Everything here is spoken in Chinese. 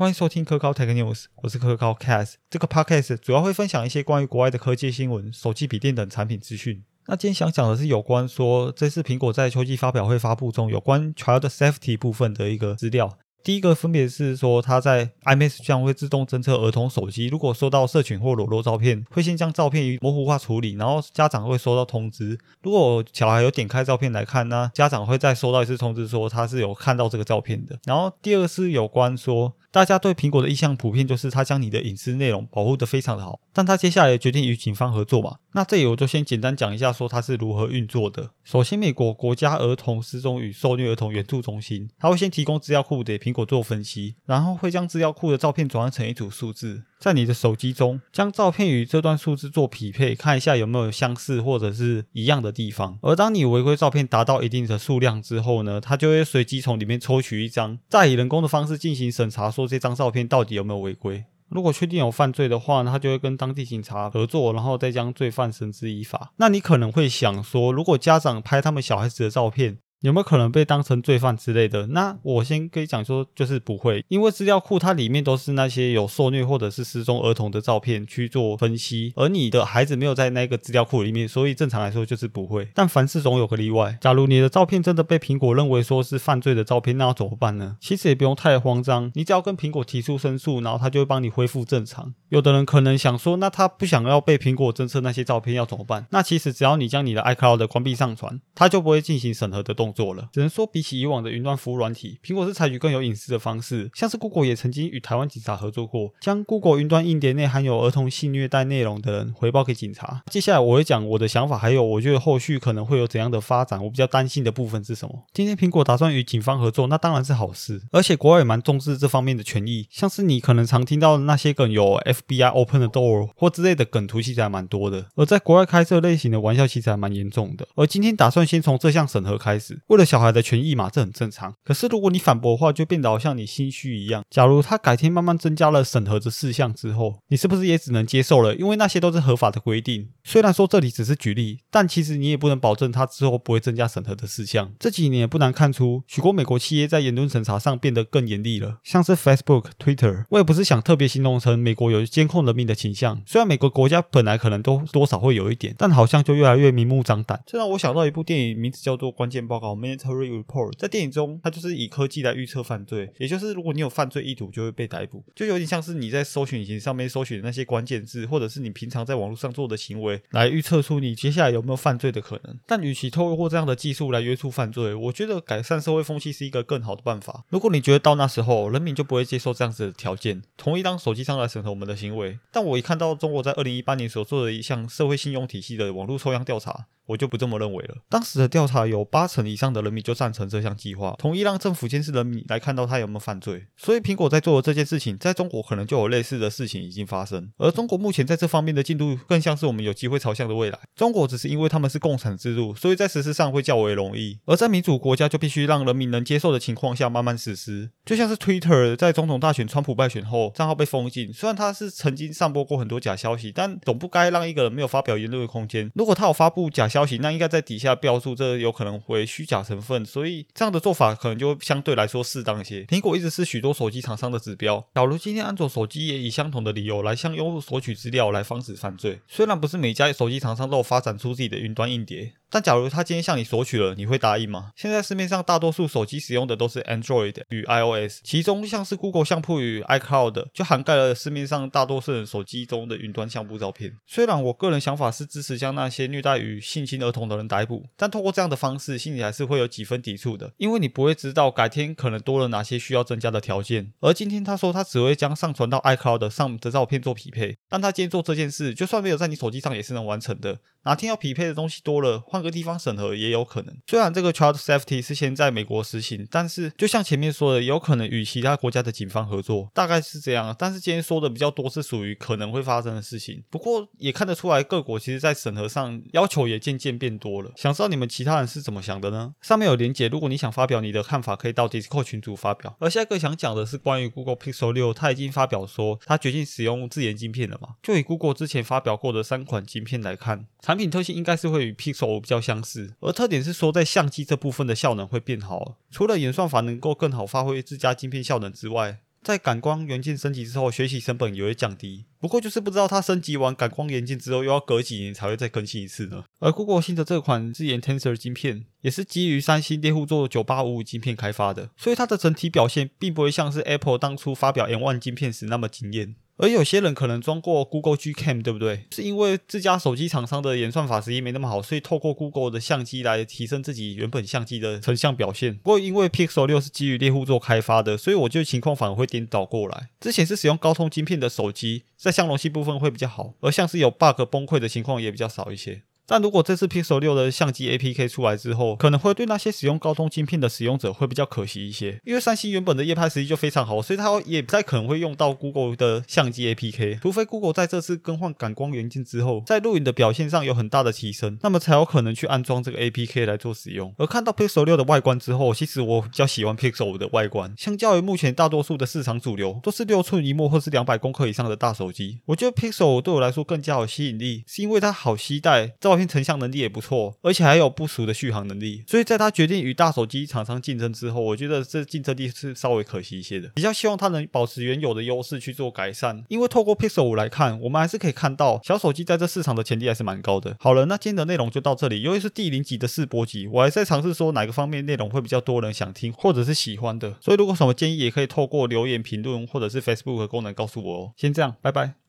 欢迎收听科高 Tech News，我是科高 Cast。这个 Podcast 主要会分享一些关于国外的科技新闻、手机、笔电等产品资讯。那今天想讲的是有关说这次苹果在秋季发表会发布中有关 Child Safety 部分的一个资料。第一个分别是说，它在 iMessage 上会自动侦测儿童手机，如果收到社群或裸露照片，会先将照片模糊化处理，然后家长会收到通知。如果小孩有点开照片来看，那家长会再收到一次通知，说他是有看到这个照片的。然后第二个是有关说。大家对苹果的印象普遍就是它将你的隐私内容保护得非常的好，但它接下来决定与警方合作嘛？那这里我就先简单讲一下，说它是如何运作的。首先，美国国家儿童失踪与受虐儿童援助中心，它会先提供资料库给苹果做分析，然后会将资料库的照片转换成一组数字。在你的手机中，将照片与这段数字做匹配，看一下有没有相似或者是一样的地方。而当你违规照片达到一定的数量之后呢，它就会随机从里面抽取一张，再以人工的方式进行审查，说这张照片到底有没有违规。如果确定有犯罪的话，他就会跟当地警察合作，然后再将罪犯绳之以法。那你可能会想说，如果家长拍他们小孩子的照片？有没有可能被当成罪犯之类的？那我先可以讲说，就是不会，因为资料库它里面都是那些有受虐或者是失踪儿童的照片去做分析，而你的孩子没有在那个资料库里面，所以正常来说就是不会。但凡事总有个例外，假如你的照片真的被苹果认为说是犯罪的照片，那要怎么办呢？其实也不用太慌张，你只要跟苹果提出申诉，然后他就会帮你恢复正常。有的人可能想说，那他不想要被苹果侦测那些照片要怎么办？那其实只要你将你的 iCloud 关闭上传，它就不会进行审核的动。做了，只能说比起以往的云端服务软体，苹果是采取更有隐私的方式。像是 Google 也曾经与台湾警察合作过，将 Google 云端硬碟内含有儿童性虐待内容的人回报给警察。接下来我会讲我的想法，还有我觉得后续可能会有怎样的发展。我比较担心的部分是什么？今天苹果打算与警方合作，那当然是好事，而且国外也蛮重视这方面的权益。像是你可能常听到的那些梗，有 FBI Open the Door 或之类的梗图，其实还蛮多的。而在国外开这类型的玩笑，其实还蛮严重的。而今天打算先从这项审核开始。为了小孩的权益嘛，这很正常。可是如果你反驳的话，就变得好像你心虚一样。假如他改天慢慢增加了审核的事项之后，你是不是也只能接受了？因为那些都是合法的规定。虽然说这里只是举例，但其实你也不能保证他之后不会增加审核的事项。这几年不难看出，许多美国企业在言论审查上变得更严厉了，像是 Facebook、Twitter。我也不是想特别形容成美国有监控人民的倾向，虽然美国国家本来可能都多少会有一点，但好像就越来越明目张胆。这让我想到一部电影，名字叫做《关键报告》（Military）。Report 在电影中，它就是以科技来预测犯罪，也就是如果你有犯罪意图，就会被逮捕，就有点像是你在搜寻引擎上面搜寻的那些关键字，或者是你平常在网络上做的行为，来预测出你接下来有没有犯罪的可能。但与其透过这样的技术来约束犯罪，我觉得改善社会风气是一个更好的办法。如果你觉得到那时候人民就不会接受这样子的条件，同意当手机上来审核我们的行为，但我一看到中国在二零一八年所做的一项社会信用体系的网络抽样调查。我就不这么认为了。当时的调查有八成以上的人民就赞成这项计划，同意让政府监视人民来看到他有没有犯罪。所以苹果在做的这件事情，在中国可能就有类似的事情已经发生。而中国目前在这方面的进度，更像是我们有机会朝向的未来。中国只是因为他们是共产制度，所以在实施上会较为容易。而在民主国家，就必须让人民能接受的情况下慢慢实施。就像是 Twitter 在总统大选川普败选后，账号被封禁。虽然他是曾经散播过很多假消息，但总不该让一个人没有发表言论的空间。如果他有发布假消，消息那应该在底下标注，这有可能为虚假成分，所以这样的做法可能就相对来说适当一些。苹果一直是许多手机厂商的指标，假如今天安卓手机也以相同的理由来向用户索取资料来防止犯罪，虽然不是每家手机厂商都有发展出自己的云端硬碟。但假如他今天向你索取了，你会答应吗？现在市面上大多数手机使用的都是 Android 与 iOS，其中像是 Google 相簿与 iCloud 就涵盖了市面上大多数人手机中的云端相簿照片。虽然我个人想法是支持将那些虐待与性侵儿童的人逮捕，但通过这样的方式，心里还是会有几分抵触的，因为你不会知道改天可能多了哪些需要增加的条件。而今天他说他只会将上传到 iCloud 上的照片做匹配，但他今天做这件事，就算没有在你手机上也是能完成的。哪天要匹配的东西多了，换。个地方审核也有可能。虽然这个 Child Safety 是先在美国实行，但是就像前面说的，有可能与其他国家的警方合作，大概是这样。但是今天说的比较多是属于可能会发生的事情。不过也看得出来，各国其实在审核上要求也渐渐变多了。想知道你们其他人是怎么想的呢？上面有连结，如果你想发表你的看法，可以到 Discord 群组发表。而下一个想讲的是关于 Google Pixel 六，它已经发表说它决定使用自研晶片了嘛？就以 Google 之前发表过的三款晶片来看，产品特性应该是会与 Pixel。较相似，而特点是说在相机这部分的效能会变好。除了演算法能够更好发挥自家晶片效能之外，在感光元件升级之后，学习成本也会降低。不过就是不知道它升级完感光元件之后，又要隔几年才会再更新一次呢。而 Google 新的这款自研 Tensor 晶片，也是基于三星猎户座9855晶片开发的，所以它的整体表现并不会像是 Apple 当初发表 M1 晶片时那么惊艳。而有些人可能装过 Google G Cam，对不对？是因为自家手机厂商的演算法实际没那么好，所以透过 Google 的相机来提升自己原本相机的成像表现。不过因为 Pixel 六是基于猎户座开发的，所以我觉得情况反而会颠倒过来。之前是使用高通晶片的手机，在相容性部分会比较好，而像是有 bug 崩溃的情况也比较少一些。但如果这次 Pixel 六的相机 APK 出来之后，可能会对那些使用高通芯片的使用者会比较可惜一些，因为三星原本的夜拍实力就非常好，所以它也不太可能会用到 Google 的相机 APK，除非 Google 在这次更换感光元件之后，在录影的表现上有很大的提升，那么才有可能去安装这个 APK 来做使用。而看到 Pixel 六的外观之后，其实我比较喜欢 Pixel 五的外观，相较于目前大多数的市场主流都是六寸一幕或是两百公克以上的大手机，我觉得 Pixel 五对我来说更加有吸引力，是因为它好携带，照片成像能力也不。错，而且还有不俗的续航能力，所以在他决定与大手机厂商竞争之后，我觉得这竞争力是稍微可惜一些的。比较希望它能保持原有的优势去做改善，因为透过 Pixel 五来看，我们还是可以看到小手机在这市场的潜力还是蛮高的。好了，那今天的内容就到这里，由于是第零集的试播集，我还在尝试说哪个方面内容会比较多人想听或者是喜欢的，所以如果什么建议也可以透过留言评论或者是 Facebook 的功能告诉我哦。先这样，拜拜。